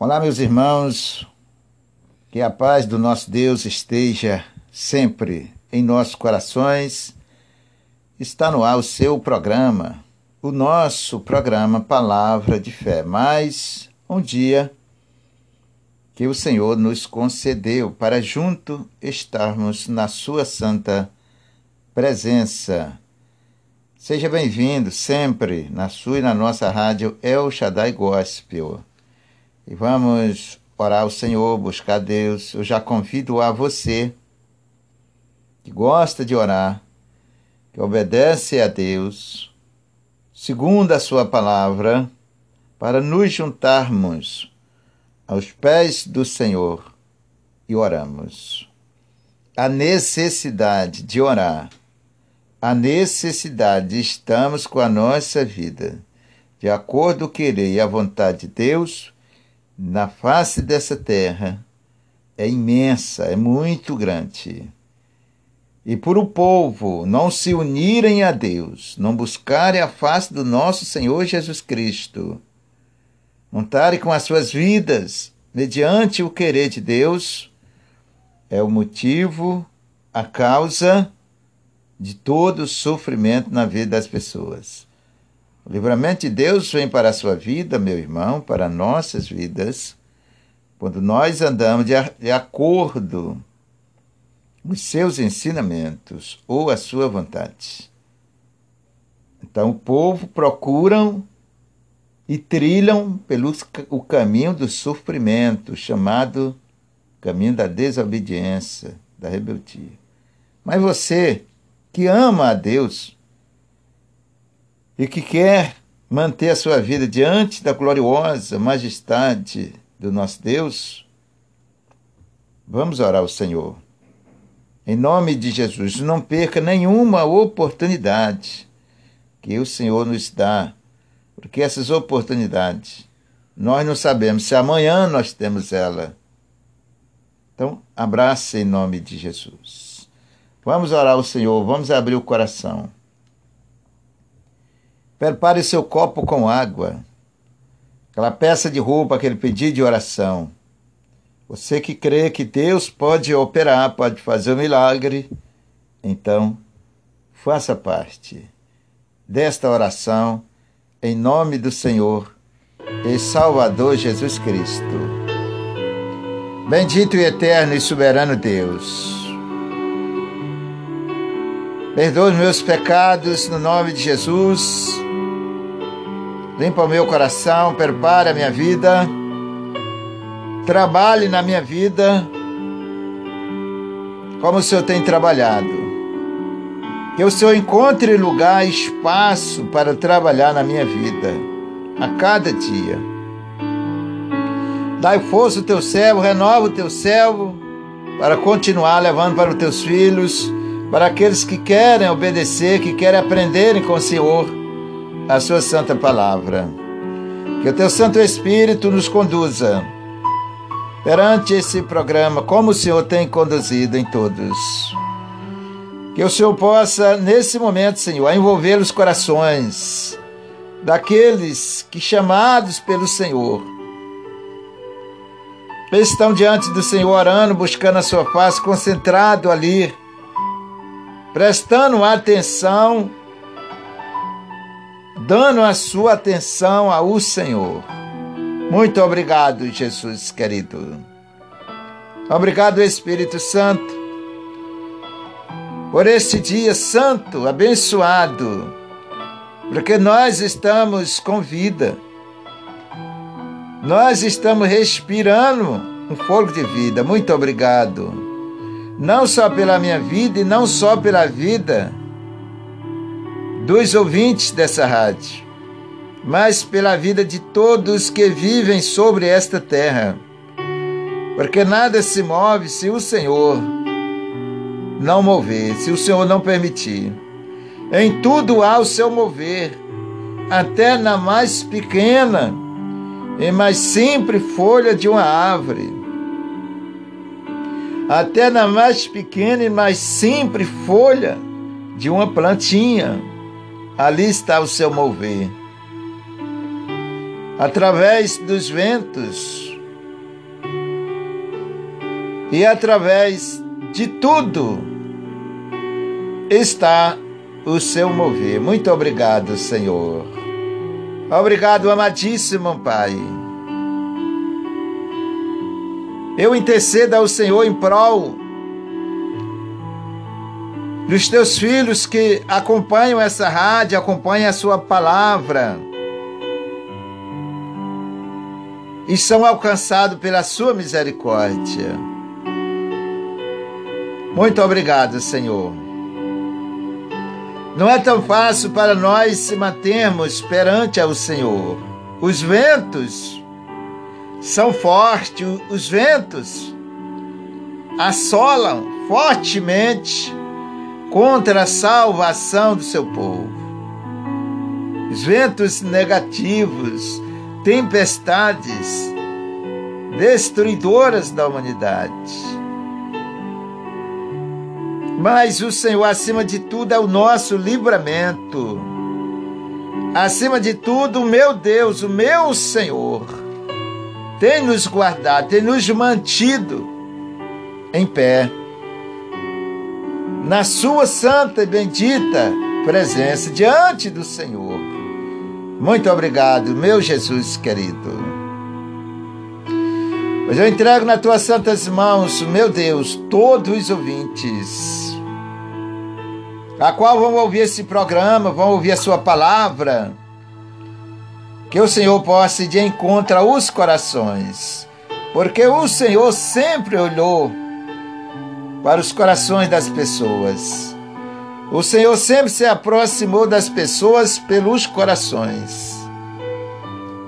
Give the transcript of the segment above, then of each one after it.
Olá, meus irmãos, que a paz do nosso Deus esteja sempre em nossos corações. Está no ar o seu programa, o nosso programa Palavra de Fé. Mais um dia que o Senhor nos concedeu para junto estarmos na Sua santa presença. Seja bem-vindo sempre na sua e na nossa rádio El Shaddai Gospel. E vamos orar ao Senhor, buscar Deus. Eu já convido a você que gosta de orar, que obedece a Deus, segundo a sua palavra, para nos juntarmos aos pés do Senhor e oramos. A necessidade de orar, a necessidade de estarmos com a nossa vida de acordo com o querer e a vontade de Deus na face dessa terra é imensa, é muito grande. E por o povo não se unirem a Deus, não buscarem a face do nosso Senhor Jesus Cristo, montarem com as suas vidas mediante o querer de Deus, é o motivo, a causa de todo o sofrimento na vida das pessoas. O livramento de Deus vem para a sua vida, meu irmão, para nossas vidas, quando nós andamos de, de acordo com os seus ensinamentos ou a sua vontade. Então, o povo procuram e trilham pelo o caminho do sofrimento, chamado caminho da desobediência, da rebeldia. Mas você que ama a Deus, e que quer manter a sua vida diante da gloriosa majestade do nosso Deus, vamos orar ao Senhor. Em nome de Jesus, não perca nenhuma oportunidade que o Senhor nos dá, porque essas oportunidades nós não sabemos se amanhã nós temos ela. Então, abraça em nome de Jesus. Vamos orar ao Senhor, vamos abrir o coração. Prepare seu copo com água, aquela peça de roupa, aquele pedido de oração. Você que crê que Deus pode operar, pode fazer um milagre, então faça parte desta oração em nome do Senhor e Salvador Jesus Cristo. Bendito e eterno e soberano Deus. Perdoa os meus pecados no nome de Jesus limpa o meu coração, prepare a minha vida, trabalhe na minha vida como o Senhor tem trabalhado. Que o Senhor encontre lugar, espaço para trabalhar na minha vida, a cada dia. Dai força ao teu servo, renova o teu servo, para continuar levando para os teus filhos, para aqueles que querem obedecer, que querem aprenderem com o Senhor a sua santa palavra. Que o teu Santo Espírito nos conduza perante esse programa, como o Senhor tem conduzido em todos. Que o Senhor possa, nesse momento, Senhor, envolver os corações daqueles que, chamados pelo Senhor, estão diante do Senhor orando, buscando a sua face, concentrado ali, prestando atenção dando a sua atenção ao Senhor. Muito obrigado, Jesus querido. Obrigado, Espírito Santo, por este dia santo, abençoado, porque nós estamos com vida. Nós estamos respirando um fogo de vida. Muito obrigado. Não só pela minha vida e não só pela vida dos ouvintes dessa rádio, mas pela vida de todos que vivem sobre esta terra. Porque nada se move se o Senhor não mover, se o Senhor não permitir. Em tudo há o seu mover, até na mais pequena e mais simples folha de uma árvore. Até na mais pequena e mais simples folha de uma plantinha ali está o seu mover. Através dos ventos e através de tudo está o seu mover. Muito obrigado, Senhor. Obrigado, amadíssimo Pai. Eu intercedo ao Senhor em prol dos teus filhos que acompanham essa rádio, acompanham a sua palavra e são alcançados pela sua misericórdia. Muito obrigado, Senhor. Não é tão fácil para nós se mantermos perante ao Senhor. Os ventos são fortes, os ventos assolam fortemente contra a salvação do seu povo. Os ventos negativos, tempestades destruidoras da humanidade. Mas o Senhor, acima de tudo, é o nosso livramento. Acima de tudo, o meu Deus, o meu Senhor, tem nos guardado, tem nos mantido em pé. Na Sua santa e bendita presença diante do Senhor. Muito obrigado, meu Jesus querido. Pois eu entrego nas tuas santas mãos, meu Deus, todos os ouvintes, a qual vão ouvir esse programa, vão ouvir a sua palavra, que o Senhor possa ir de encontro aos corações, porque o Senhor sempre olhou para os corações das pessoas. O Senhor sempre se aproximou das pessoas pelos corações.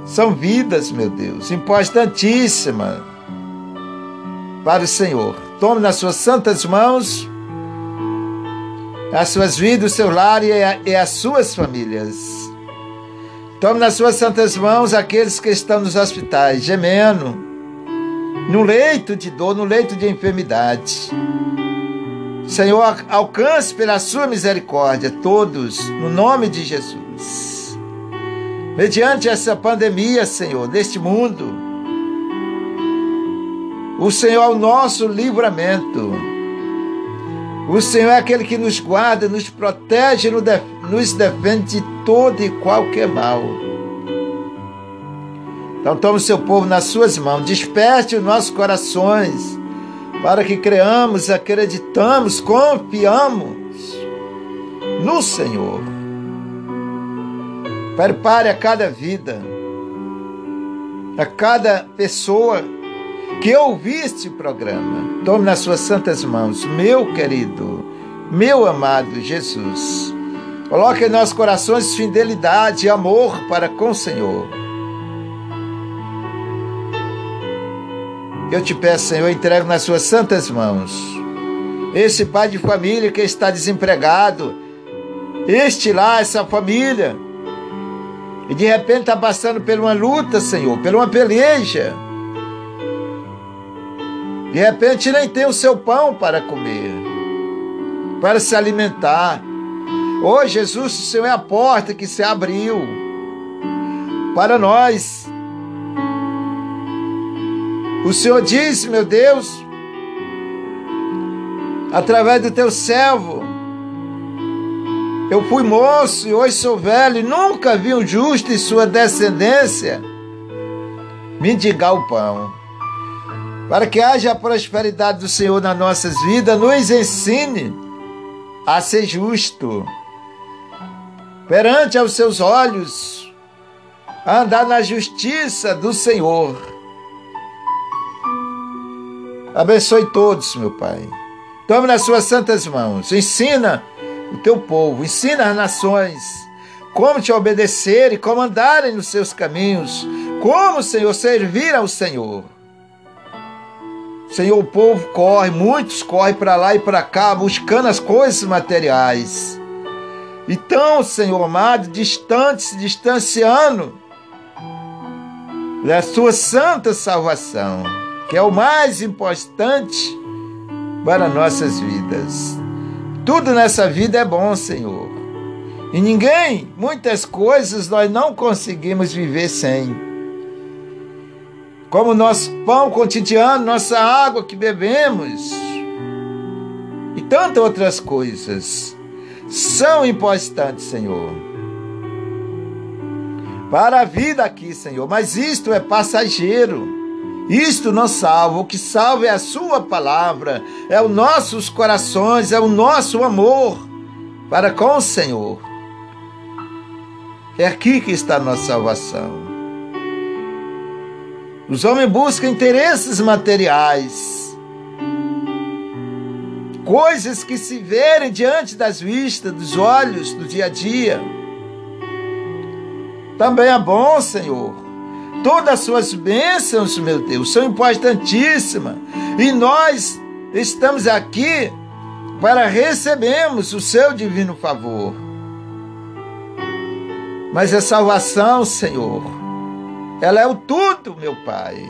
São vidas, meu Deus, importantíssimas para o Senhor. Tome nas suas santas mãos as suas vidas, o seu lar e, a, e as suas famílias. Tome nas suas santas mãos aqueles que estão nos hospitais, gemendo, no leito de dor, no leito de enfermidade. Senhor, alcance pela sua misericórdia todos, no nome de Jesus. Mediante essa pandemia, Senhor, deste mundo, o Senhor é o nosso livramento. O Senhor é aquele que nos guarda, nos protege, nos defende de todo e qualquer mal. Então tome o seu povo nas suas mãos, desperte os nossos corações, para que creamos, acreditamos, confiamos no Senhor. Prepare a cada vida, a cada pessoa que ouviste o programa. Tome nas suas santas mãos, meu querido, meu amado Jesus. Coloque em nossos corações fidelidade e amor para com o Senhor. Eu te peço, Senhor, entrego nas suas santas mãos. Esse pai de família que está desempregado, este lá, essa família, e de repente está passando por uma luta, Senhor, por uma peleja de repente nem tem o seu pão para comer, para se alimentar. Oh Jesus, o Senhor é a porta que se abriu para nós. O Senhor disse, meu Deus, através do teu servo, eu fui moço e hoje sou velho e nunca vi um justo e sua descendência mendigar o pão para que haja a prosperidade do Senhor nas nossas vidas, nos ensine a ser justo perante aos seus olhos, a andar na justiça do Senhor. Abençoe todos, meu Pai. Tome nas suas santas mãos. Ensina o teu povo, ensina as nações como te obedecer e como andarem nos seus caminhos, como, Senhor, servir ao Senhor. Senhor, o povo corre, muitos correm para lá e para cá buscando as coisas materiais. Então, Senhor amado, distante, se distanciando da sua santa salvação, que é o mais importante para nossas vidas. Tudo nessa vida é bom, Senhor. E ninguém, muitas coisas nós não conseguimos viver sem. como nosso pão cotidiano, nossa água que bebemos e tantas outras coisas são importantes, Senhor. Para a vida aqui, Senhor, mas isto é passageiro. Isto não salva, o que salva é a Sua palavra, é os nossos corações, é o nosso amor para com o Senhor. É aqui que está a nossa salvação. Os homens buscam interesses materiais, coisas que se verem diante das vistas, dos olhos, do dia a dia. Também é bom, Senhor. Todas as suas bênçãos, meu Deus, são importantíssimas. E nós estamos aqui para recebermos o seu divino favor. Mas a salvação, Senhor, ela é o tudo, meu Pai.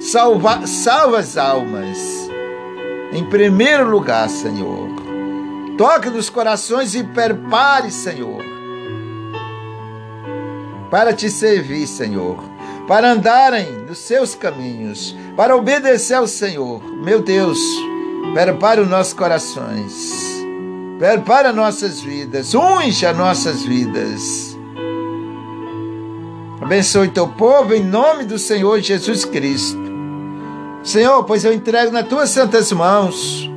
Salva, salva as almas. Em primeiro lugar, Senhor. Toque nos corações e prepare, Senhor, para te servir, Senhor, para andarem nos seus caminhos, para obedecer ao Senhor. Meu Deus, prepare os nossos corações, prepare nossas vidas, unja nossas vidas Abençoe teu povo em nome do Senhor Jesus Cristo. Senhor, pois eu entrego nas tuas santas mãos.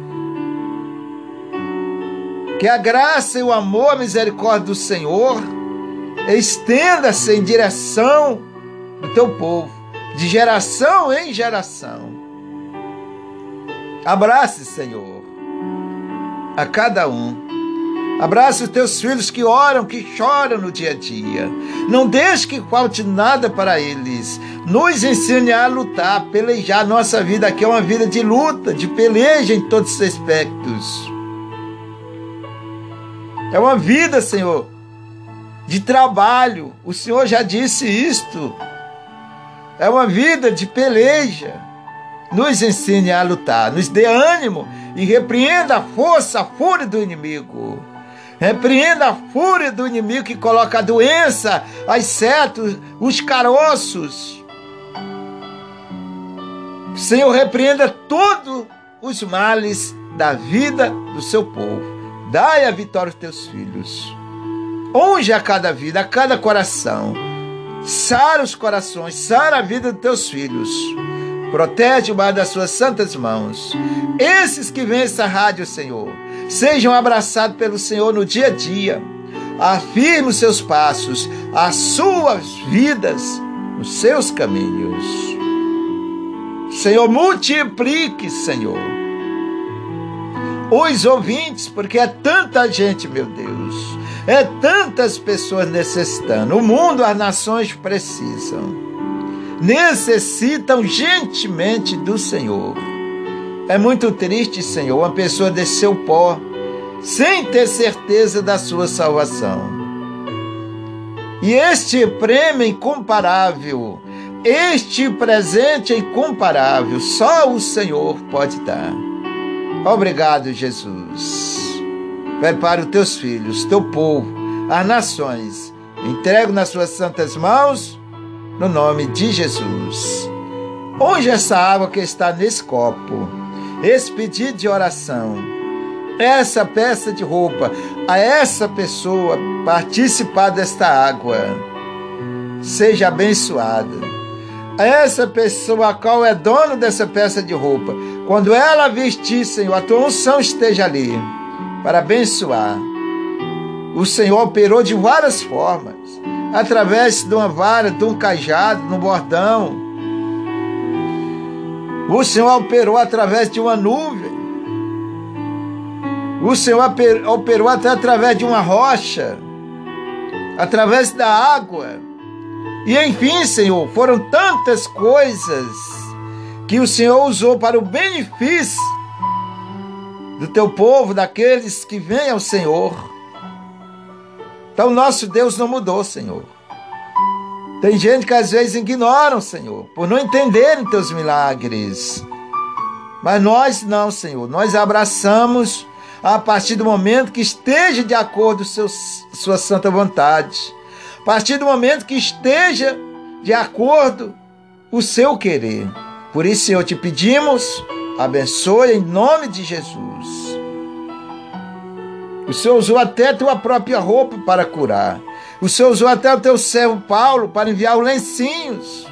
Que a graça e o amor, a misericórdia do Senhor estenda-se em direção do teu povo, de geração em geração. Abrace, Senhor, a cada um Abraça os teus filhos que oram, que choram no dia a dia. Não deixe que falte nada para eles. Nos ensine a lutar, a pelejar. Nossa vida aqui é uma vida de luta, de peleja em todos os aspectos. É uma vida, Senhor, de trabalho. O Senhor já disse isto. É uma vida de peleja. Nos ensine a lutar, nos dê ânimo e repreenda a força, a fúria do inimigo. Repreenda a fúria do inimigo que coloca a doença, as setas, os caroços. Senhor, repreenda todos os males da vida do seu povo. Dai a vitória aos teus filhos. Unge a cada vida, a cada coração. Sara os corações, sara a vida dos teus filhos. Protege o mar das suas santas mãos. Esses que vêm essa rádio, Senhor, Sejam abraçados pelo Senhor no dia a dia. Afirme os seus passos, as suas vidas, os seus caminhos. Senhor, multiplique, Senhor, os ouvintes, porque é tanta gente, meu Deus, é tantas pessoas necessitando. O mundo, as nações precisam, necessitam gentilmente do Senhor. É muito triste, Senhor, uma pessoa descer o pó sem ter certeza da sua salvação. E este prêmio incomparável, este presente incomparável, só o Senhor pode dar. Obrigado, Jesus. Prepara os teus filhos, teu povo, as nações. Entrego nas suas santas mãos, no nome de Jesus. Onde essa água que está nesse copo? esse pedido de oração, essa peça de roupa, a essa pessoa participar desta água, seja abençoada. A essa pessoa a qual é dono dessa peça de roupa, quando ela vestir, Senhor, a tua unção esteja ali para abençoar. O Senhor operou de várias formas, através de uma vara, de um cajado, no bordão, o Senhor operou através de uma nuvem. O Senhor operou até através de uma rocha, através da água. E enfim, Senhor, foram tantas coisas que o Senhor usou para o benefício do teu povo, daqueles que vêm ao Senhor. Então, nosso Deus não mudou, Senhor. Tem gente que às vezes ignoram, Senhor, por não entenderem teus milagres. Mas nós não, Senhor. Nós abraçamos a partir do momento que esteja de acordo com sua santa vontade. A partir do momento que esteja de acordo o seu querer. Por isso, Senhor, te pedimos, abençoe em nome de Jesus. O Senhor usou até a tua própria roupa para curar. O Senhor usou até o teu servo Paulo para enviar os lencinhos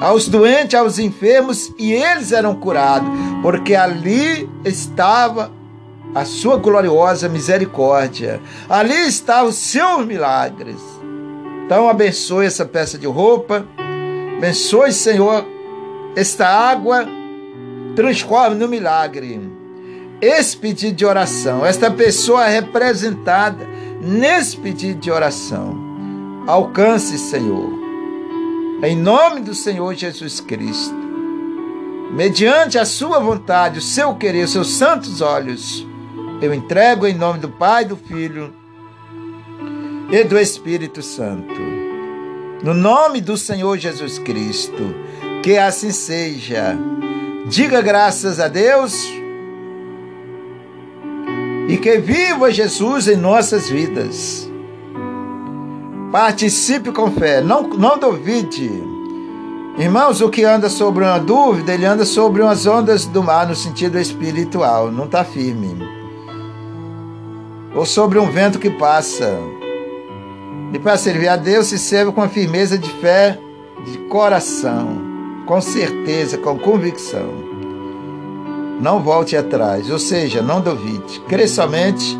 aos doentes, aos enfermos, e eles eram curados, porque ali estava a sua gloriosa misericórdia. Ali estavam os seus milagres. Então abençoe essa peça de roupa. Abençoe, Senhor, esta água. Transforme no milagre. Esse pedido de oração, esta pessoa representada nesse pedido de oração. Alcance, Senhor. Em nome do Senhor Jesus Cristo. Mediante a sua vontade, o seu querer, os seus santos olhos, eu entrego em nome do Pai, do Filho e do Espírito Santo. No nome do Senhor Jesus Cristo, que assim seja. Diga graças a Deus e que viva Jesus em nossas vidas. Participe com fé, não, não duvide. Irmãos, o que anda sobre uma dúvida, ele anda sobre umas ondas do mar no sentido espiritual, não está firme ou sobre um vento que passa. E para servir a Deus, se serve com a firmeza de fé, de coração, com certeza, com convicção. Não volte atrás, ou seja, não duvide. Crê somente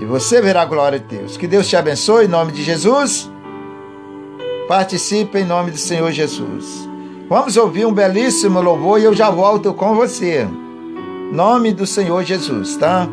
e você verá a glória de Deus. Que Deus te abençoe em nome de Jesus. Participe em nome do Senhor Jesus. Vamos ouvir um belíssimo louvor e eu já volto com você. Nome do Senhor Jesus, tá?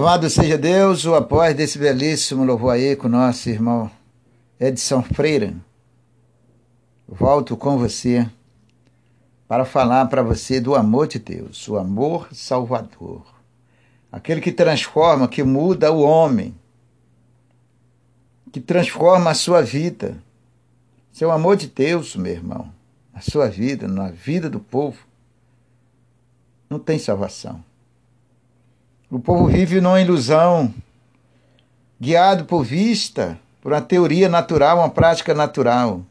Louvado seja Deus, o após desse belíssimo louvor aí com nosso irmão Edson Freire. Volto com você para falar para você do amor de Deus, o amor salvador. Aquele que transforma, que muda o homem, que transforma a sua vida. Seu amor de Deus, meu irmão, na sua vida, na vida do povo, não tem salvação. O povo vive numa ilusão, guiado por vista, por uma teoria natural, uma prática natural.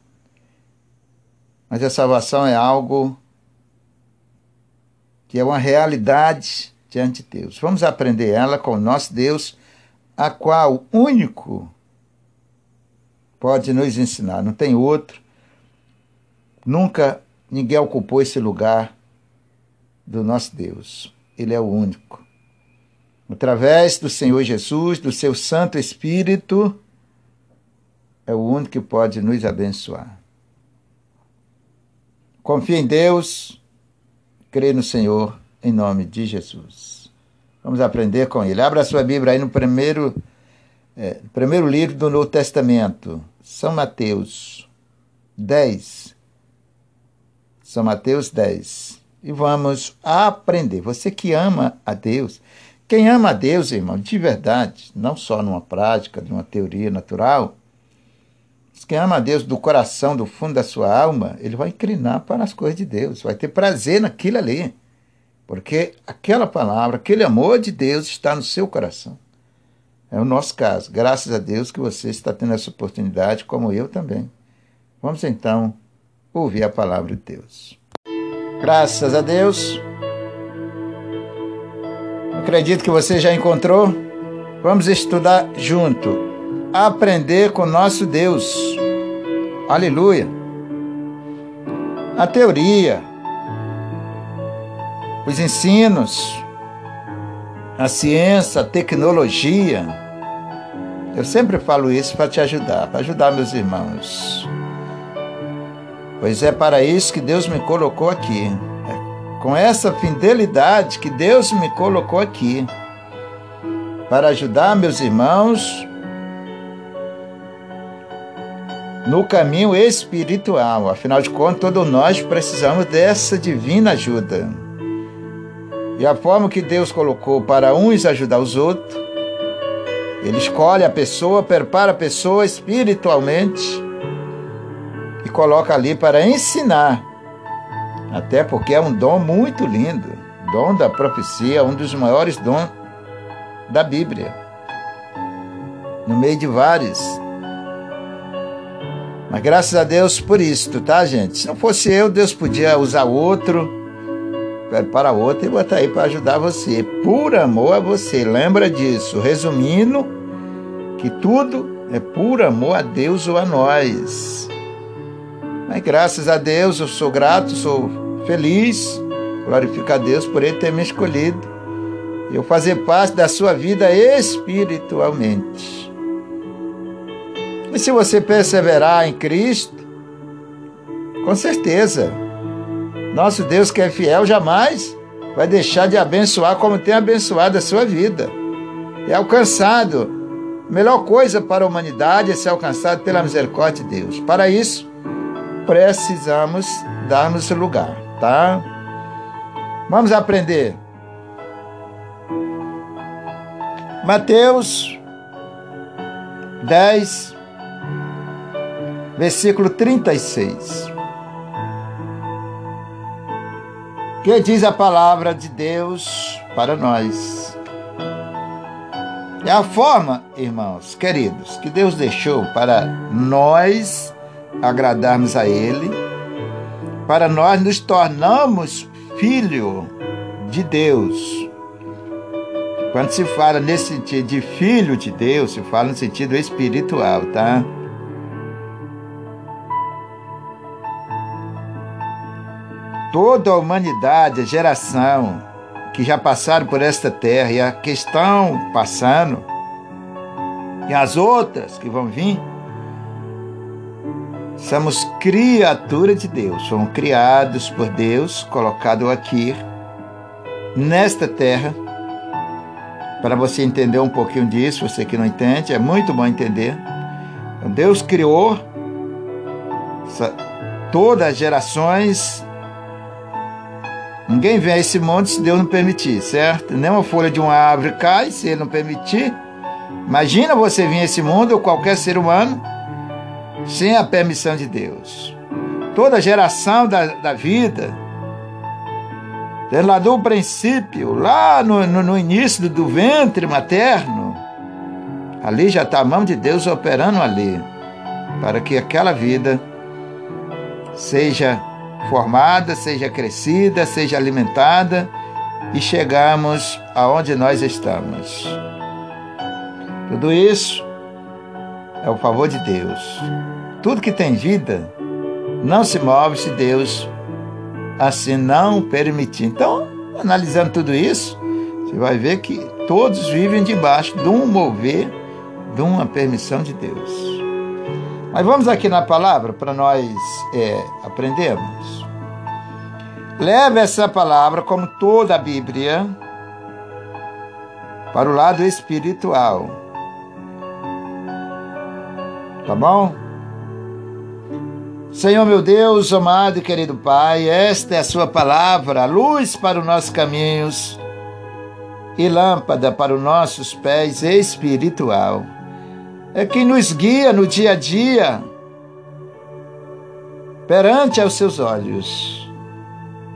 Mas a salvação é algo que é uma realidade diante de Deus. Vamos aprender ela com o nosso Deus, a qual único pode nos ensinar. Não tem outro. Nunca ninguém ocupou esse lugar do nosso Deus. Ele é o único através do Senhor Jesus, do seu Santo Espírito, é o único que pode nos abençoar. Confie em Deus, crê no Senhor, em nome de Jesus. Vamos aprender com ele. Abra sua Bíblia aí no primeiro, é, primeiro livro do Novo Testamento, São Mateus 10. São Mateus 10. E vamos aprender. Você que ama a Deus, quem ama a Deus, irmão, de verdade, não só numa prática, de uma teoria natural, quem ama a Deus do coração, do fundo da sua alma, ele vai inclinar para as coisas de Deus, vai ter prazer naquilo ali. Porque aquela palavra, aquele amor de Deus está no seu coração. É o nosso caso. Graças a Deus que você está tendo essa oportunidade, como eu também. Vamos então ouvir a palavra de Deus. Graças a Deus. Acredito que você já encontrou. Vamos estudar junto. Aprender com nosso Deus. Aleluia. A teoria, os ensinos, a ciência, a tecnologia. Eu sempre falo isso para te ajudar, para ajudar meus irmãos. Pois é para isso que Deus me colocou aqui com essa fidelidade que Deus me colocou aqui para ajudar meus irmãos no caminho espiritual. Afinal de contas, todos nós precisamos dessa divina ajuda. E a forma que Deus colocou para uns ajudar os outros, Ele escolhe a pessoa, prepara a pessoa espiritualmente e coloca ali para ensinar até porque é um dom muito lindo. Dom da profecia, um dos maiores dons da Bíblia. No meio de vários. Mas graças a Deus por isso, tá, gente? Se não fosse eu, Deus podia usar outro para outro e botar aí para ajudar você. Por amor a você. Lembra disso. Resumindo, que tudo é por amor a Deus ou a nós. Mas graças a Deus eu sou grato, sou feliz, glorifico a Deus por Ele ter me escolhido e eu fazer parte da sua vida espiritualmente. E se você perseverar em Cristo, com certeza, nosso Deus que é fiel jamais vai deixar de abençoar como tem abençoado a sua vida. É alcançado. A melhor coisa para a humanidade é ser alcançado pela misericórdia de Deus. Para isso, precisamos dar-nos lugar, tá? Vamos aprender. Mateus 10, versículo 36. Que diz a palavra de Deus para nós. É a forma, irmãos queridos, que Deus deixou para nós agradarmos a Ele, para nós nos tornarmos filho de Deus. Quando se fala nesse sentido de filho de Deus, se fala no sentido espiritual, tá? Toda a humanidade, a geração que já passaram por esta terra e a que estão passando, e as outras que vão vir, Somos criatura de Deus, somos criados por Deus, colocados aqui nesta terra para você entender um pouquinho disso, você que não entende, é muito bom entender. Deus criou todas as gerações. Ninguém vem a esse mundo se Deus não permitir, certo? Nem uma folha de uma árvore cai se Ele não permitir. Imagina você vir a esse mundo, ou qualquer ser humano, sem a permissão de Deus. Toda geração da, da vida, desde lá do princípio, lá no, no, no início do, do ventre materno, ali já está a mão de Deus operando ali, para que aquela vida seja formada, seja crescida, seja alimentada e chegamos aonde nós estamos. Tudo isso é o favor de Deus. Tudo que tem vida não se move se Deus assim não permitir. Então, analisando tudo isso, você vai ver que todos vivem debaixo de um mover, de uma permissão de Deus. Mas vamos aqui na palavra para nós é, aprendermos. Leve essa palavra, como toda a Bíblia, para o lado espiritual. Tá bom? Senhor meu Deus, amado e querido Pai, esta é a Sua palavra, luz para os nossos caminhos e lâmpada para os nossos pés espiritual. É quem nos guia no dia a dia perante aos seus olhos.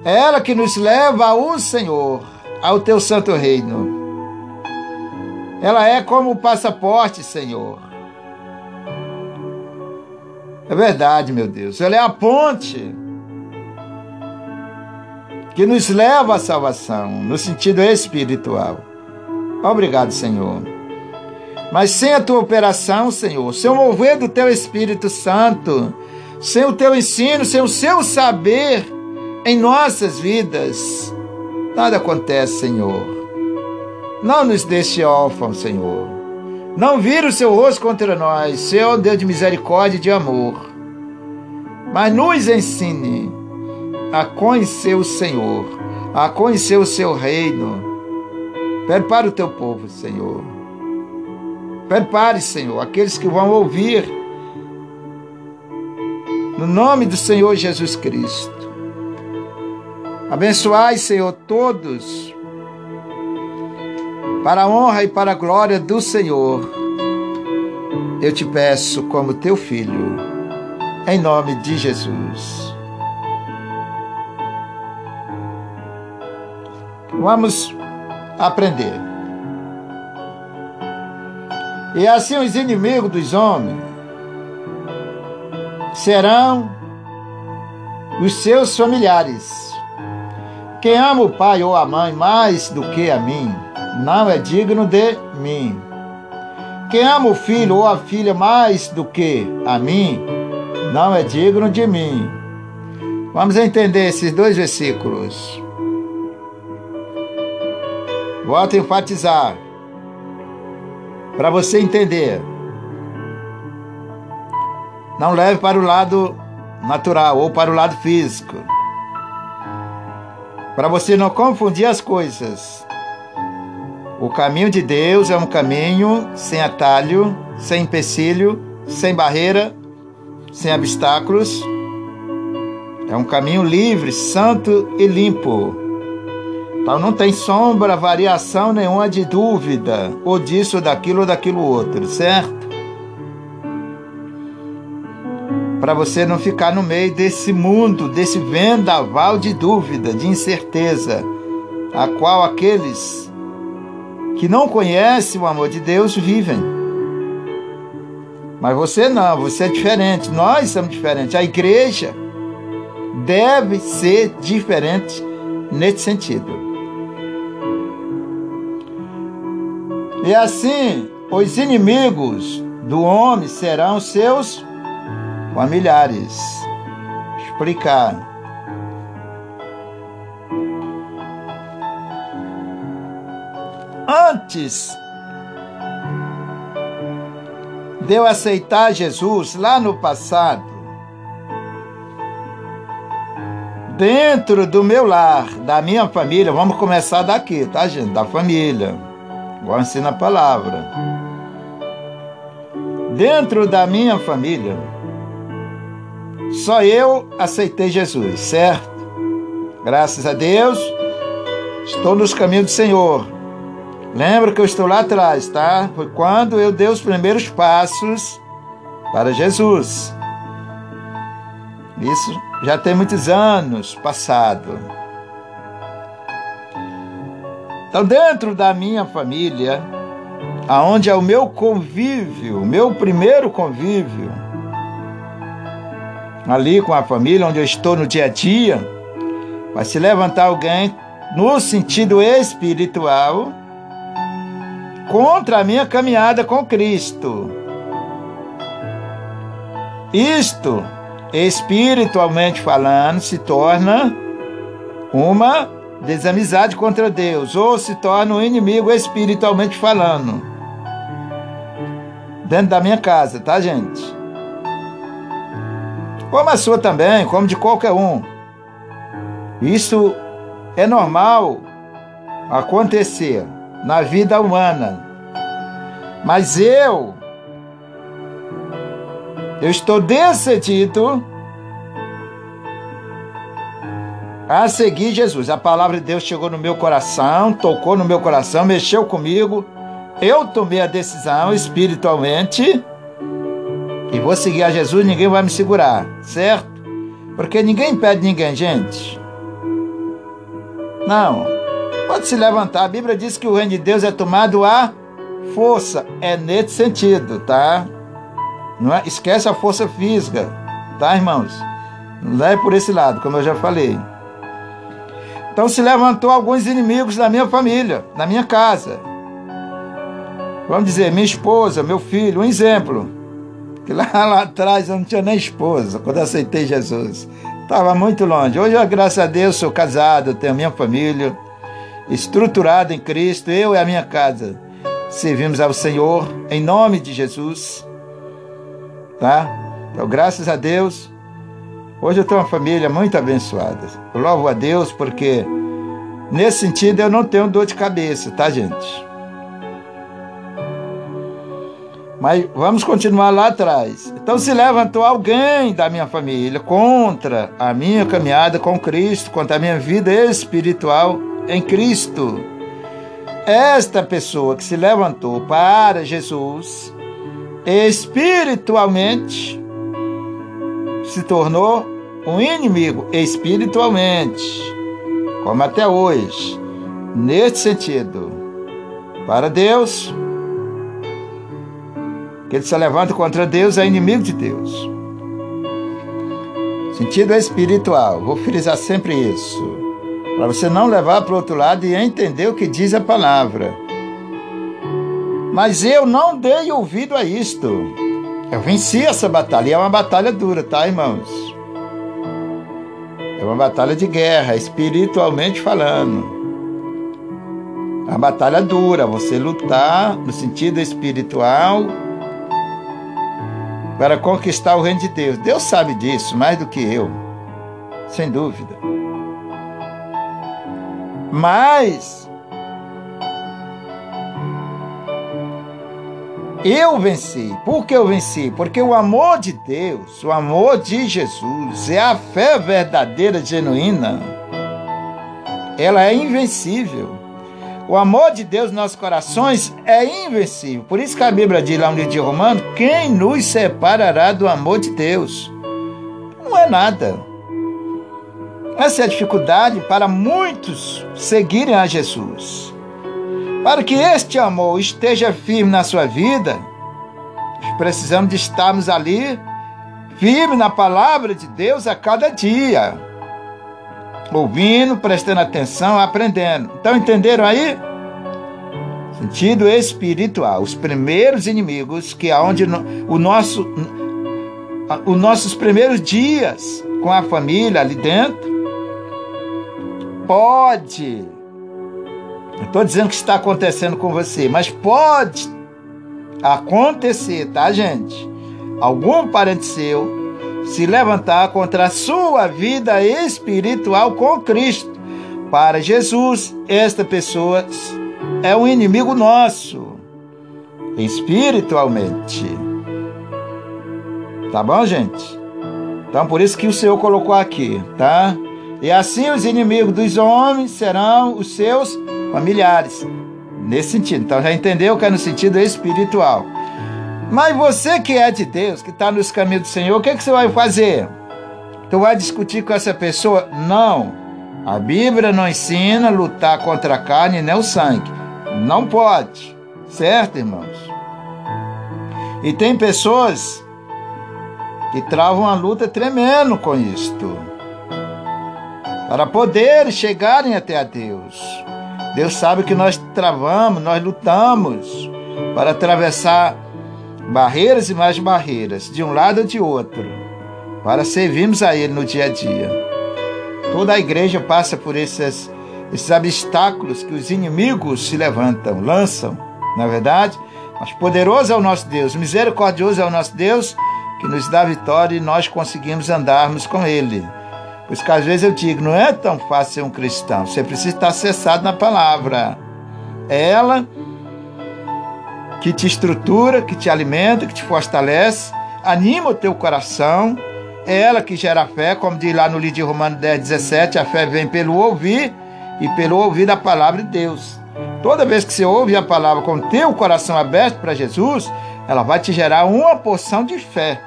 É ela que nos leva ao Senhor, ao teu santo reino. Ela é como o passaporte, Senhor é verdade, meu Deus. Ela é a ponte que nos leva à salvação, no sentido espiritual. Obrigado, Senhor. Mas sem a tua operação, Senhor, sem o mover do teu Espírito Santo, sem o teu ensino, sem o seu saber em nossas vidas, nada acontece, Senhor. Não nos deixe órfãos, Senhor. Não vira o seu rosto contra nós, Senhor Deus de misericórdia e de amor. Mas nos ensine a conhecer o Senhor, a conhecer o seu reino. Prepare o teu povo, Senhor. Prepare, Senhor, aqueles que vão ouvir. No nome do Senhor Jesus Cristo. Abençoai, Senhor, todos para a honra e para a glória do Senhor, eu te peço como teu filho, em nome de Jesus. Vamos aprender. E assim os inimigos dos homens serão os seus familiares. Quem ama o pai ou a mãe mais do que a mim, não é digno de mim. Quem ama o filho ou a filha mais do que a mim, não é digno de mim. Vamos entender esses dois versículos. Volto a enfatizar. Para você entender. Não leve para o lado natural ou para o lado físico. Para você não confundir as coisas. O caminho de Deus é um caminho sem atalho, sem empecilho, sem barreira, sem obstáculos. É um caminho livre, santo e limpo. Então não tem sombra, variação nenhuma de dúvida, ou disso, ou daquilo, ou daquilo outro, certo? Para você não ficar no meio desse mundo, desse vendaval de dúvida, de incerteza, a qual aqueles que não conhecem o amor de Deus vivem. Mas você não, você é diferente, nós somos diferentes. A igreja deve ser diferente nesse sentido. E assim, os inimigos do homem serão seus familiares. Explicar. Antes de eu aceitar Jesus lá no passado, dentro do meu lar, da minha família, vamos começar daqui, tá, gente? Da família. igual ensina a palavra. Dentro da minha família, só eu aceitei Jesus, certo? Graças a Deus, estou nos caminhos do Senhor. Lembra que eu estou lá atrás, tá? Foi quando eu dei os primeiros passos para Jesus. Isso já tem muitos anos passado. Então, dentro da minha família, aonde é o meu convívio, o meu primeiro convívio, ali com a família, onde eu estou no dia a dia, vai se levantar alguém no sentido espiritual contra a minha caminhada com Cristo. Isto, espiritualmente falando, se torna uma desamizade contra Deus, ou se torna um inimigo espiritualmente falando. Dentro da minha casa, tá, gente? Como a sua também, como de qualquer um. Isso é normal acontecer na vida humana. Mas eu, eu estou decidido a seguir Jesus. A palavra de Deus chegou no meu coração, tocou no meu coração, mexeu comigo. Eu tomei a decisão espiritualmente e vou seguir a Jesus, ninguém vai me segurar, certo? Porque ninguém impede ninguém, gente. Não. Pode se levantar. A Bíblia diz que o reino de Deus é tomado à força. É nesse sentido, tá? Não é? Esquece a força física, tá, irmãos? Não é por esse lado, como eu já falei. Então se levantou alguns inimigos da minha família, da minha casa. Vamos dizer, minha esposa, meu filho, um exemplo. Que lá, lá atrás eu não tinha nem esposa quando aceitei Jesus. Estava muito longe. Hoje, graças a Deus, sou casado, tenho a minha família estruturada em Cristo, eu e a minha casa. Servimos ao Senhor em nome de Jesus. Tá? Então, graças a Deus, Hoje eu tenho uma família muito abençoada. Eu louvo a Deus porque, nesse sentido, eu não tenho dor de cabeça, tá, gente? Mas vamos continuar lá atrás. Então se levantou alguém da minha família contra a minha caminhada com Cristo, contra a minha vida espiritual em Cristo. Esta pessoa que se levantou para Jesus, espiritualmente, se tornou um inimigo espiritualmente, como até hoje. Neste sentido, para Deus, que ele se levanta contra Deus é inimigo de Deus. Sentido espiritual, vou frisar sempre isso, para você não levar para o outro lado e entender o que diz a palavra. Mas eu não dei ouvido a isto. Eu venci essa batalha, e é uma batalha dura, tá, irmãos? É uma batalha de guerra, espiritualmente falando. É uma batalha dura, você lutar no sentido espiritual para conquistar o reino de Deus. Deus sabe disso mais do que eu, sem dúvida. Mas Eu venci. Por que eu venci? Porque o amor de Deus, o amor de Jesus, é a fé verdadeira, genuína. Ela é invencível. O amor de Deus nos nossos corações é invencível. Por isso que a Bíblia diz lá no livro de Romano: quem nos separará do amor de Deus? Não é nada. Essa é a dificuldade para muitos seguirem a Jesus. Para que este amor esteja firme na sua vida, precisamos de estarmos ali, firme na palavra de Deus a cada dia. Ouvindo, prestando atenção, aprendendo. Então, entenderam aí? Sentido espiritual. Os primeiros inimigos, que é onde o nosso, os nossos primeiros dias com a família ali dentro, pode não estou dizendo que está acontecendo com você, mas pode acontecer, tá, gente? Algum parente seu se levantar contra a sua vida espiritual com Cristo. Para Jesus, esta pessoa é um inimigo nosso, espiritualmente. Tá bom, gente? Então, por isso que o Senhor colocou aqui, tá? E assim os inimigos dos homens serão os seus familiares. Nesse sentido. Então, já entendeu que é no sentido espiritual. Mas você que é de Deus, que está nos caminhos do Senhor, o que, que você vai fazer? Tu vai discutir com essa pessoa? Não. A Bíblia não ensina lutar contra a carne nem o sangue. Não pode. Certo, irmãos? E tem pessoas que travam uma luta tremendo com isto para poder chegarem até a Deus. Deus sabe que nós travamos, nós lutamos para atravessar barreiras e mais barreiras, de um lado ou de outro, para servirmos a Ele no dia a dia. Toda a igreja passa por esses, esses obstáculos que os inimigos se levantam, lançam, na é verdade. Mas poderoso é o nosso Deus, misericordioso é o nosso Deus, que nos dá vitória e nós conseguimos andarmos com Ele. Por isso que às vezes eu digo, não é tão fácil ser um cristão. Você precisa estar acessado na palavra. É ela que te estrutura, que te alimenta, que te fortalece, anima o teu coração. É ela que gera fé, como diz lá no livro de Romanos 10, 17, a fé vem pelo ouvir e pelo ouvir da palavra de Deus. Toda vez que você ouve a palavra com o teu coração aberto para Jesus, ela vai te gerar uma porção de fé.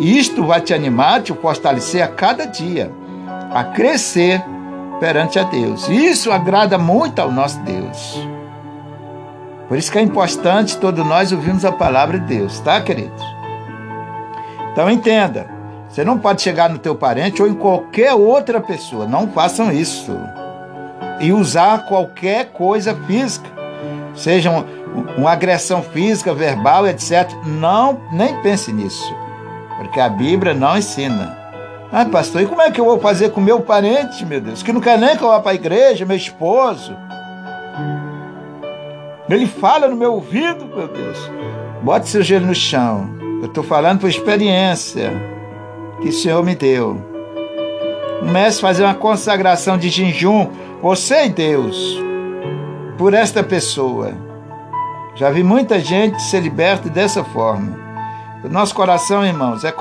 Isto vai te animar, te fortalecer a cada dia, a crescer perante a Deus. Isso agrada muito ao nosso Deus. Por isso que é importante todos nós ouvirmos a palavra de Deus, tá, queridos? Então entenda, você não pode chegar no teu parente ou em qualquer outra pessoa, não façam isso. E usar qualquer coisa física, seja uma, agressão física, verbal, etc. Não, nem pense nisso, porque a Bíblia não ensina. Ah, pastor, e como é que eu vou fazer com meu parente, meu Deus, que não quer nem que eu vá para a igreja, meu esposo? Ele fala no meu ouvido, meu Deus. Bote seu gelo no chão. Eu estou falando por experiência que o Senhor me deu. Comece a fazer uma consagração de jejum, você e Deus, por esta pessoa. Já vi muita gente ser liberta dessa forma. Nosso coração, irmãos, é,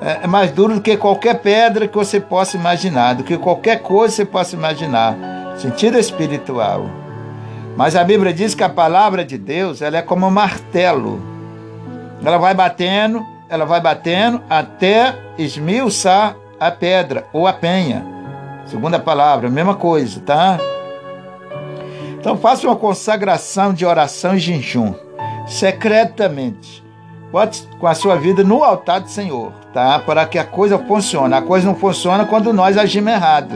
é, é mais duro do que qualquer pedra que você possa imaginar, do que qualquer coisa que você possa imaginar. Sentido espiritual. Mas a Bíblia diz que a palavra de Deus ela é como um martelo. Ela vai batendo, ela vai batendo até esmiuçar a pedra ou a penha. Segunda palavra, mesma coisa, tá? Então faça uma consagração de oração e jejum, secretamente. Com a sua vida no altar do Senhor, tá? Para que a coisa funcione. A coisa não funciona quando nós agimos errado.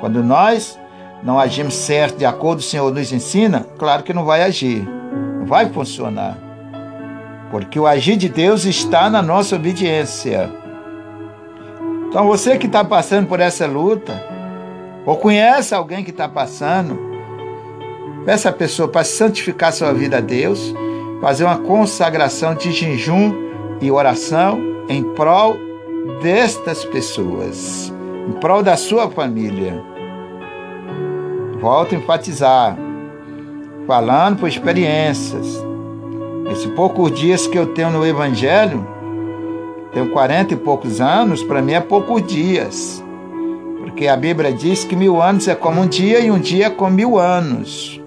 Quando nós não agimos certo de acordo com o Senhor nos ensina, claro que não vai agir, não vai funcionar. Porque o agir de Deus está na nossa obediência. Então você que está passando por essa luta, ou conhece alguém que está passando, peça a pessoa para santificar sua vida a Deus, fazer uma consagração de jejum e oração em prol destas pessoas, em prol da sua família. Volto a enfatizar, falando por experiências. Esses poucos dias que eu tenho no Evangelho, tenho 40 e poucos anos, para mim é poucos dias. Porque a Bíblia diz que mil anos é como um dia e um dia é como mil anos.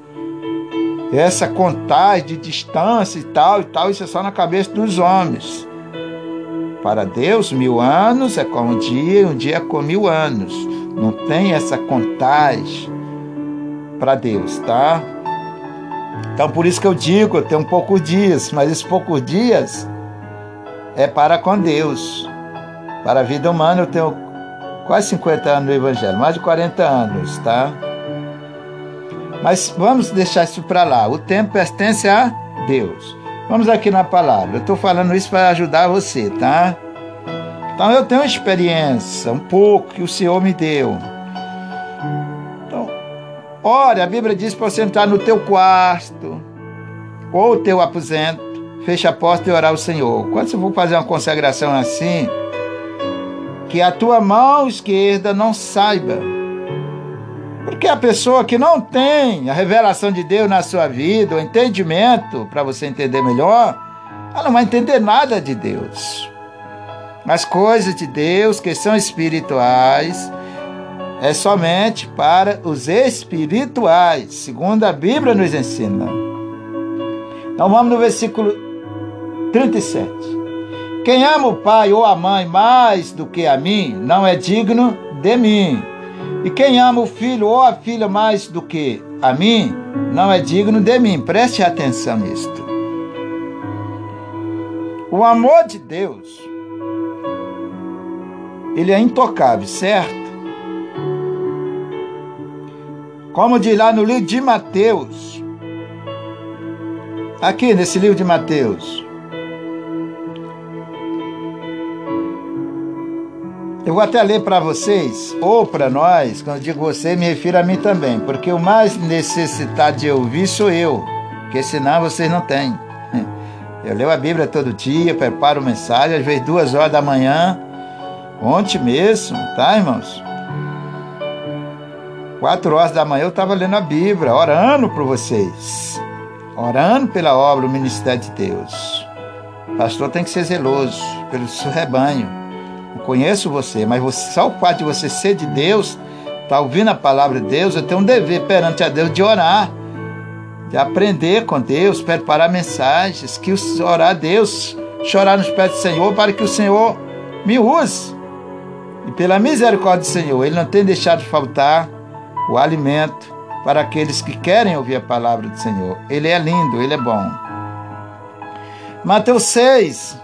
Essa contagem de distância e tal e tal, isso é só na cabeça dos homens. Para Deus, mil anos é como um dia um dia é como mil anos. Não tem essa contagem para Deus, tá? Então por isso que eu digo, eu tenho poucos dias, mas esses poucos dias é para com Deus. Para a vida humana eu tenho quase 50 anos no Evangelho, mais de 40 anos, tá? Mas vamos deixar isso para lá. O tempo pertence a Deus. Vamos aqui na palavra. Eu estou falando isso para ajudar você, tá? Então eu tenho uma experiência, um pouco que o Senhor me deu. Ore, a Bíblia diz para você entrar no teu quarto ou teu aposento, fecha a porta e orar ao Senhor. Quando você for fazer uma consagração assim, que a tua mão esquerda não saiba Porque a pessoa que não tem a revelação de Deus na sua vida, o entendimento para você entender melhor, ela não vai entender nada de Deus. As coisas de Deus que são espirituais é somente para os espirituais, segundo a Bíblia nos ensina. Então vamos no versículo 37. Quem ama o pai ou a mãe mais do que a mim, não é digno de mim. E quem ama o filho ou a filha mais do que a mim, não é digno de mim. Preste atenção nisto. O amor de Deus, ele é intocável, certo? Como diz lá no livro de Mateus, aqui nesse livro de Mateus, Eu vou até ler para vocês, ou para nós, quando digo você, me refiro a mim também, porque o mais necessitado de ouvir sou eu, porque senão vocês não têm. Eu leio a Bíblia todo dia, preparo mensagem, às vezes duas horas da manhã, ontem mesmo, tá, irmãos? Quatro horas da manhã eu estava lendo a Bíblia, orando por vocês, orando pela obra, o ministério de Deus. Pastor tem que ser zeloso pelo seu rebanho. Conheço você, mas você, só o fato de você ser de Deus, tá ouvindo a palavra de Deus, eu tenho um dever perante a Deus de orar, de aprender com Deus, preparar mensagens, que orar a Deus, chorar nos pés do Senhor para que o Senhor me use. E pela misericórdia do Senhor, Ele não tem deixado de faltar o alimento para aqueles que querem ouvir a palavra do Senhor. Ele é lindo, Ele é bom. Mateus 6,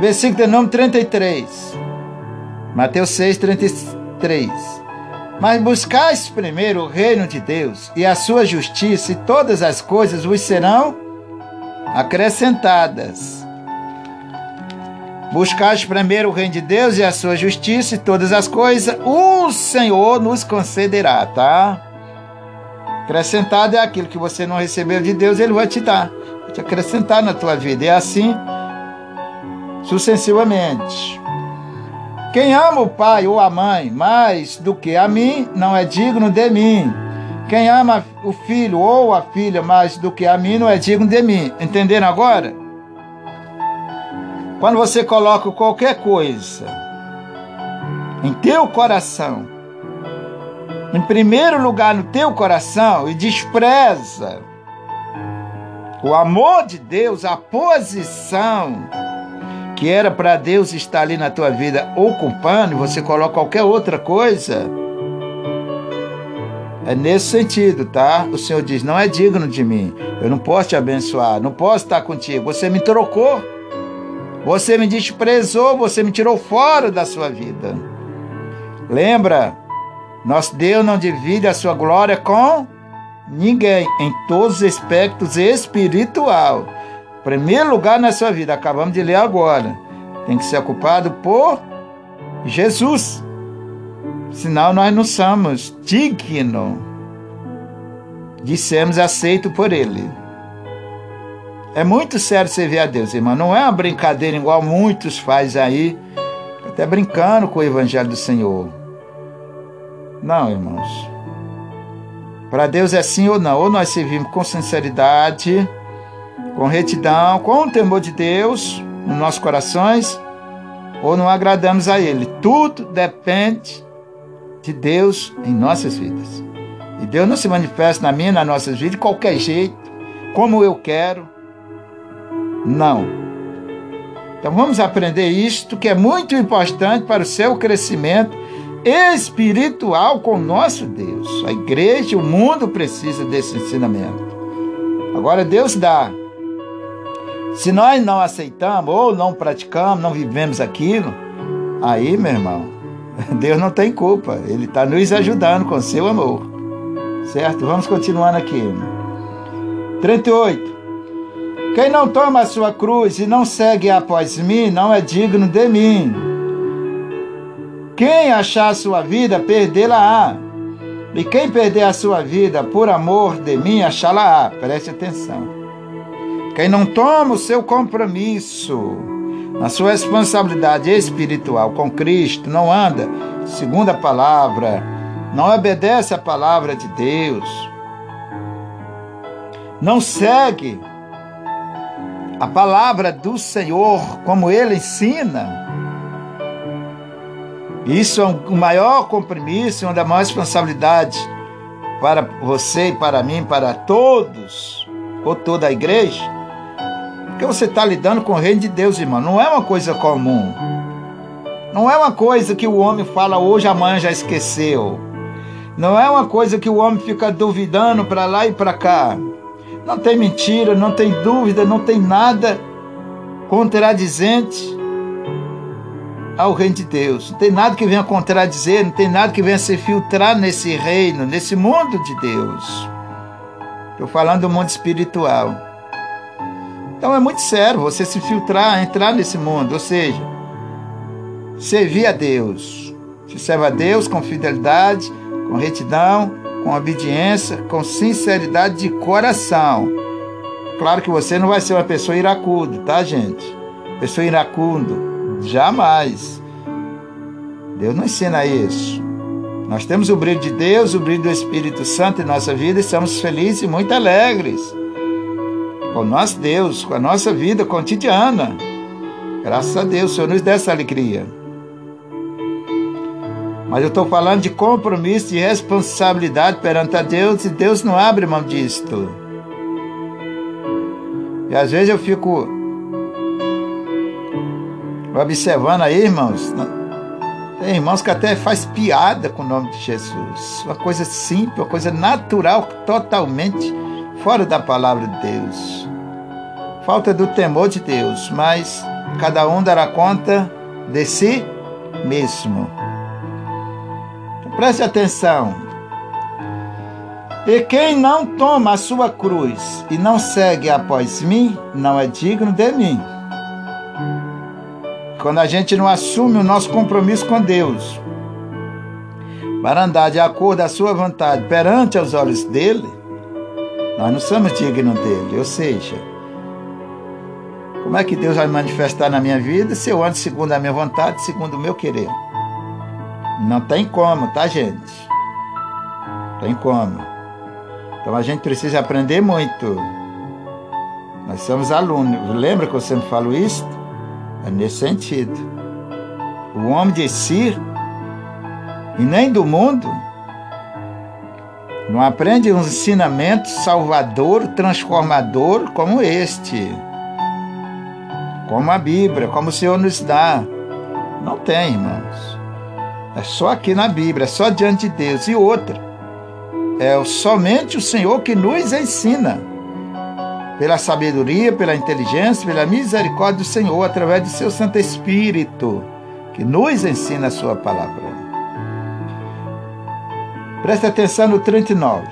Versículo de número 33. Mateus 6, 33. Mas buscais primeiro o reino de Deus e a sua justiça, e todas as coisas vos serão acrescentadas. Buscais primeiro o reino de Deus e a sua justiça, e todas as coisas o Senhor nos concederá, tá? Acrescentado é aquilo que você não recebeu de Deus, Ele vai te dar, vai te acrescentar na tua vida. É assim sucessivamente. Quem ama o pai ou a mãe mais do que a mim, não é digno de mim. Quem ama o filho ou a filha mais do que a mim, não é digno de mim. Entenderam agora? Quando você coloca qualquer coisa em teu coração, em primeiro lugar no teu coração, e despreza o amor de Deus, a posição que era para Deus estar ali na tua vida ocupando, você coloca qualquer outra coisa, é nesse sentido, tá? O Senhor diz: não é digno de mim, eu não posso te abençoar, não posso estar contigo. Você me trocou, você me desprezou, você me tirou fora da sua vida. Lembra, nosso Deus não divide a sua glória com ninguém, em todos os aspectos espiritual primeiro lugar na sua vida, acabamos de ler agora, tem que ser ocupado por Jesus. Senão nós não somos dignos de sermos aceitos por Ele. É muito sério servir a Deus, irmão. Não é uma brincadeira igual muitos fazem aí, até brincando com o Evangelho do Senhor. Não, irmãos. Para Deus é sim ou não. Ou nós servimos com sinceridade com retidão, com o temor de Deus nos nossos corações, ou não agradamos a Ele. Tudo depende de Deus em nossas vidas. E Deus não se manifesta na minha, nas nossas vidas, de qualquer jeito, como eu quero. Não. Então vamos aprender isto que é muito importante para o seu crescimento espiritual com nosso Deus. A igreja, o mundo precisa desse ensinamento. Agora Deus dá se nós não aceitamos ou não praticamos, não vivemos aquilo, aí, meu irmão, Deus não tem culpa. Ele está nos ajudando com seu amor. Certo? Vamos continuando aqui. 38. Quem não toma a sua cruz e não segue após mim, não é digno de mim. Quem achar a sua vida, perdê-la-á. E quem perder a sua vida por amor de mim, achá-la-á. Preste atenção. Quem não toma o seu compromisso na sua responsabilidade espiritual com Cristo, não anda segundo a palavra, não obedece a palavra de Deus, não segue a palavra do Senhor como ele ensina, isso é o maior compromisso, uma das maiores responsabilidades para você e para mim, para todos, ou toda a igreja, porque você está lidando com o reino de Deus, irmão. Não é uma coisa comum. Não é uma coisa que o homem fala hoje, amanhã já esqueceu. Não é uma coisa que o homem fica duvidando para lá e para cá. Não tem mentira, não tem dúvida, não tem nada contradizente ao reino de Deus. Não tem nada que venha contradizer, não tem nada que venha se filtrar nesse reino, nesse mundo de Deus. Estou falando do mundo espiritual. Então é muito sério você se filtrar, entrar nesse mundo, ou seja, servir a Deus. Se serve a Deus com fidelidade, com retidão, com obediência, com sinceridade de coração. Claro que você não vai ser uma pessoa iracuda, tá, gente? Pessoa iracundo, Jamais. Deus não ensina isso. Nós temos o brilho de Deus, o brilho do Espírito Santo em nossa vida e estamos felizes e muito alegres com nosso Deus, com a nossa vida cotidiana. Graças a Deus, o Senhor nos dá essa alegria. Mas eu estou falando de compromisso, de responsabilidade perante a Deus e Deus não abre mão disto. E às vezes eu fico observando aí, irmãos, tem irmãos que até faz piada com o nome de Jesus. Uma coisa simples, uma coisa natural, totalmente fora da palavra de Deus. Falta do temor de Deus, mas cada um dará conta de si mesmo. Então, preste atenção. E quem não toma a sua cruz e não segue após mim, não é digno de mim. Quando a gente não assume o nosso compromisso com Deus para andar de acordo a sua vontade perante os olhos dele, nós não somos dignos dele. Ou seja, como é que Deus vai manifestar na minha vida se eu ando segundo a minha vontade, segundo o meu querer? Não tem como, tá, gente? Tem como. Então a gente precisa aprender muito. Nós somos alunos. Lembra que eu sempre falo isso? É nesse sentido. O homem de si e nem do mundo não aprende um ensinamento salvador, transformador como este. Como a Bíblia, como o Senhor nos dá. Não tem, irmãos. É só aqui na Bíblia, é só diante de Deus. E outra, é somente o Senhor que nos ensina pela sabedoria, pela inteligência, pela misericórdia do Senhor, através do seu Santo Espírito, que nos ensina a sua palavra. Preste atenção no 39.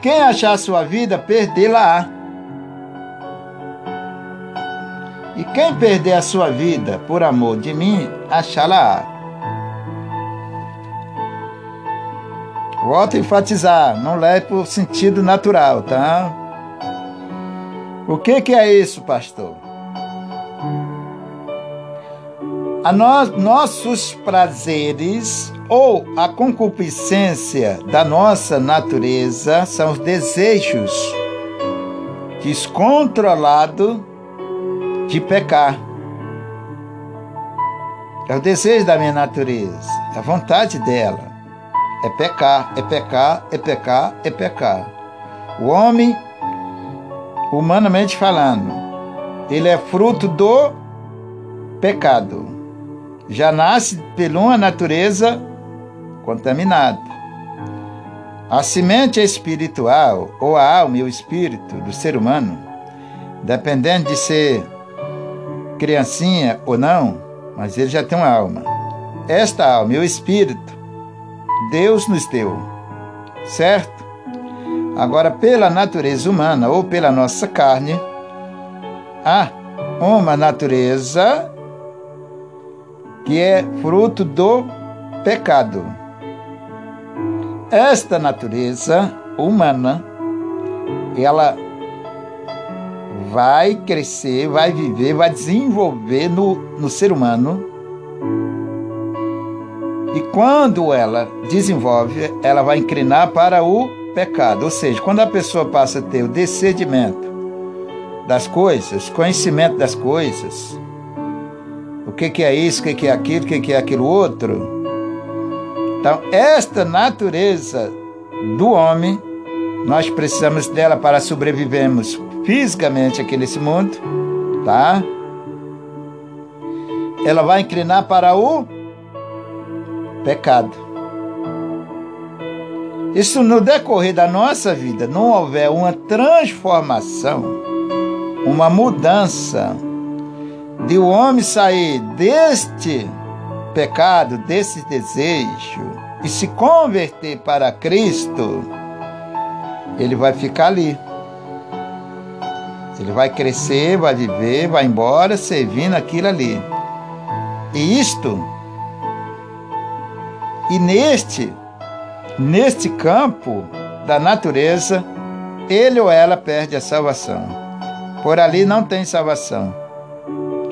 Quem achar sua vida, perdê-la-á. E quem perder a sua vida por amor de mim, achá-la-á. Volto a enfatizar, não leve por sentido natural, tá? O que, que é isso, pastor? A nós, nossos prazeres ou a concupiscência da nossa natureza são os desejos descontrolados de pecar. É o desejo da minha natureza, é a vontade dela. É pecar, é pecar, é pecar, é pecar. O homem humanamente falando, ele é fruto do pecado. Já nasce pela uma natureza contaminada. A semente espiritual, ou a alma e o espírito do ser humano, dependendo de ser criancinha ou não, mas ele já tem uma alma. Esta alma e o espírito, Deus nos deu, certo? Agora, pela natureza humana ou pela nossa carne, há uma natureza que é fruto do pecado. Esta natureza humana, ela vai crescer, vai viver, vai desenvolver no, no ser humano. E quando ela desenvolve, ela vai inclinar para o pecado. Ou seja, quando a pessoa passa a ter o discernimento das coisas, conhecimento das coisas, o que, que é isso, o que, que é aquilo, o que, que é aquilo outro. Então, esta natureza do homem, nós precisamos dela para sobrevivermos fisicamente aqui nesse mundo, tá? Ela vai inclinar para o pecado. Isso no decorrer da nossa vida não houver uma transformação, uma mudança de o homem sair deste pecado, desse desejo e se converter para Cristo, ele vai ficar ali. Ele vai crescer, vai viver, vai embora servindo aquilo ali. E isto, e neste, neste campo da natureza, ele ou ela perde a salvação. Por ali não tem salvação.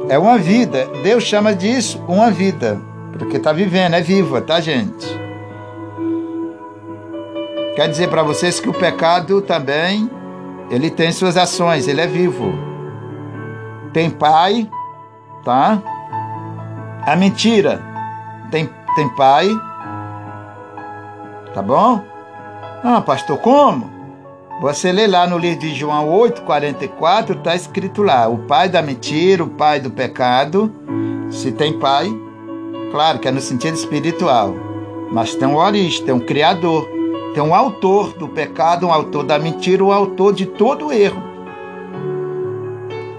É uma vida. Deus chama disso uma vida. Porque está vivendo, é viva, tá, gente? Quer dizer para vocês que o pecado também ele tem suas ações, ele é vivo. Tem pai, tá? A mentira tem, tem pai, tá bom? Ah, pastor, como? Você lê lá no livro de João 8,44, está escrito lá: o pai da mentira, o pai do pecado. Se tem pai, claro que é no sentido espiritual, mas tem um origem, tem um criador. Tem um autor do pecado, um autor da mentira, um autor de todo o erro.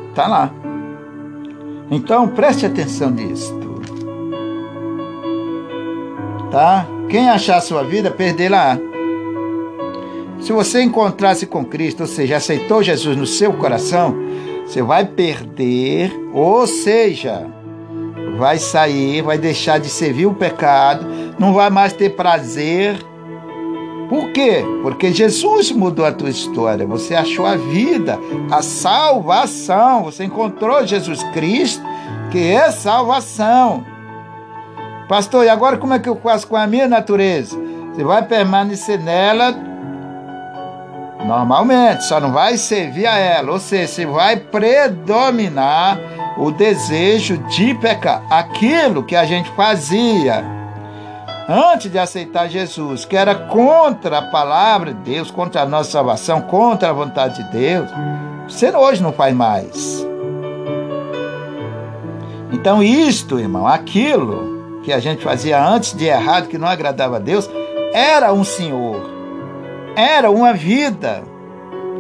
Está lá. Então preste atenção nisto. Tá? Quem achar sua vida, perderá. Se você encontrasse com Cristo, ou seja, aceitou Jesus no seu coração, você vai perder, ou seja, vai sair, vai deixar de servir o pecado, não vai mais ter prazer por quê? Porque Jesus mudou a tua história. Você achou a vida, a salvação. Você encontrou Jesus Cristo, que é salvação. Pastor, e agora como é que eu faço com a minha natureza? Você vai permanecer nela normalmente, só não vai servir a ela. Ou seja, você vai predominar o desejo de pecar. Aquilo que a gente fazia antes de aceitar Jesus, que era contra a palavra de Deus, contra a nossa salvação, contra a vontade de Deus, você hoje não faz mais. Então, isto, irmão, aquilo que a gente fazia antes de errado, que não agradava a Deus, era um Senhor, era uma vida,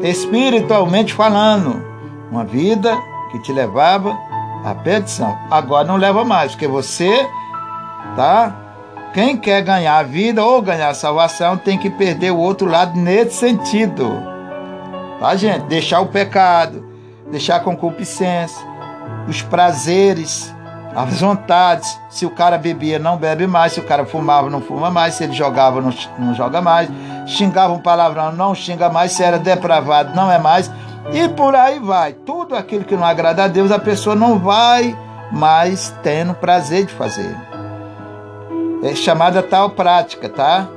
espiritualmente falando, uma vida que te levava à perdição. Agora não leva mais, porque você tá quem quer ganhar a vida ou ganhar a salvação tem que perder o outro lado nesse sentido. Tá, gente? Deixar o pecado, deixar a concupiscência, os prazeres, as vontades. Se o cara bebia, não bebe mais. Se o cara fumava, não fuma mais. Se ele jogava, não, não joga mais. Xingava um palavrão, não xinga mais. Se era depravado, não é mais. E por aí vai. Tudo aquilo que não agrada a Deus, a pessoa não vai mais tendo prazer de fazer é chamada tal prática, tá?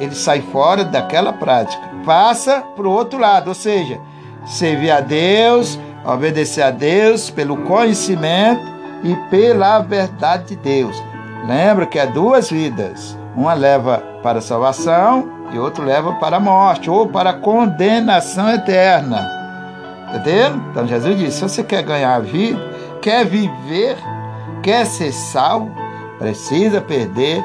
Ele sai fora daquela prática, passa para o outro lado, ou seja, servir a Deus, obedecer a Deus pelo conhecimento e pela verdade de Deus. Lembra que é duas vidas. Uma leva para a salvação e outra leva para a morte ou para a condenação eterna. Entendeu? Então Jesus disse: se você quer ganhar a vida, quer viver, quer ser salvo, precisa perder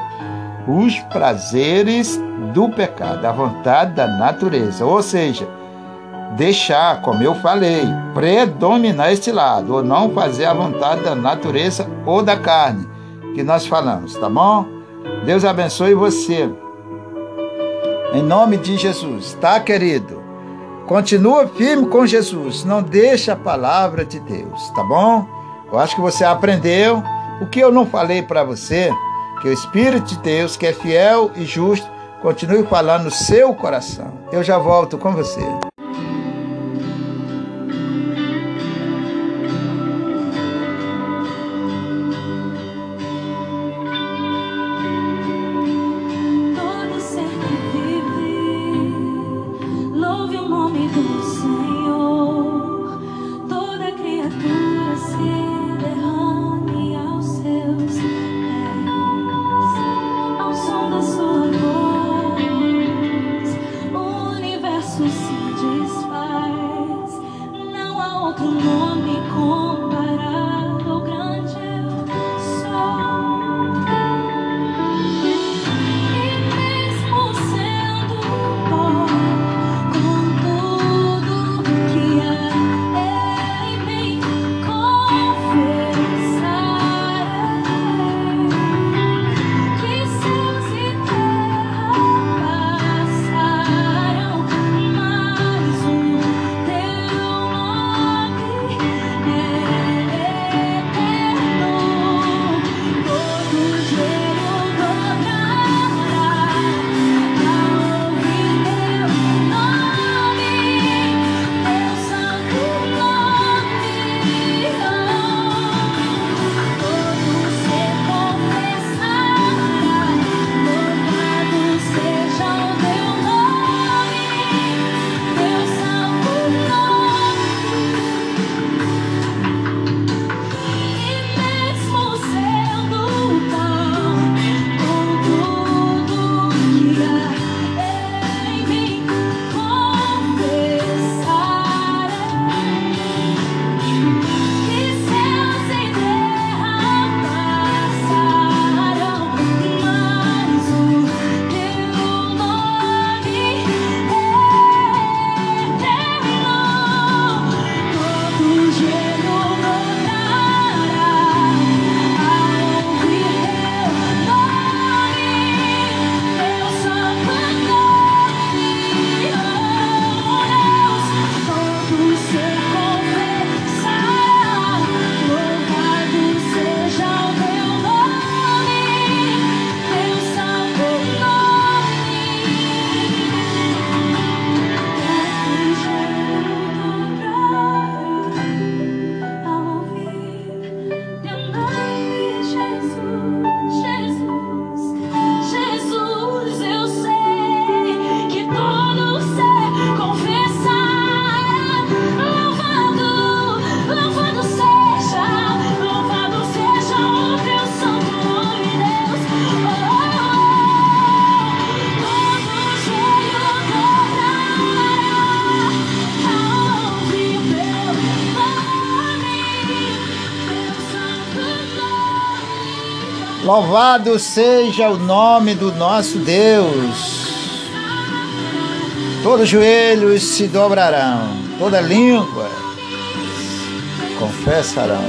os prazeres do pecado, a vontade da natureza. Ou seja, deixar, como eu falei, predominar este lado, ou não fazer a vontade da natureza ou da carne, que nós falamos, tá bom? Deus abençoe você. Em nome de Jesus, tá, querido? Continua firme com Jesus, não deixa a palavra de Deus, tá bom? Eu acho que você aprendeu o que eu não falei para você que o Espírito de Deus, que é fiel e justo, continue falando no seu coração. Eu já volto com você. Louvado seja o nome do nosso Deus. Todos os joelhos se dobrarão, toda língua confessarão.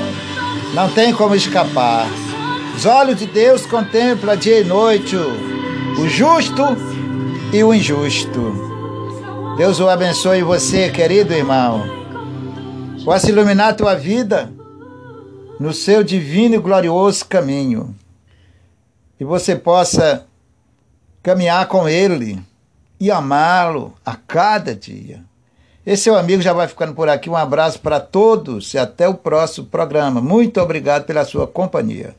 Não tem como escapar. Os olhos de Deus contemplam dia e noite o, justo e o injusto. Deus o abençoe você, querido irmão. Possa iluminar a tua vida no seu divino e glorioso caminho. E você possa caminhar com Ele e amá-lo a cada dia. Esse seu amigo já vai ficando por aqui. Um abraço para todos e até o próximo programa. Muito obrigado pela sua companhia.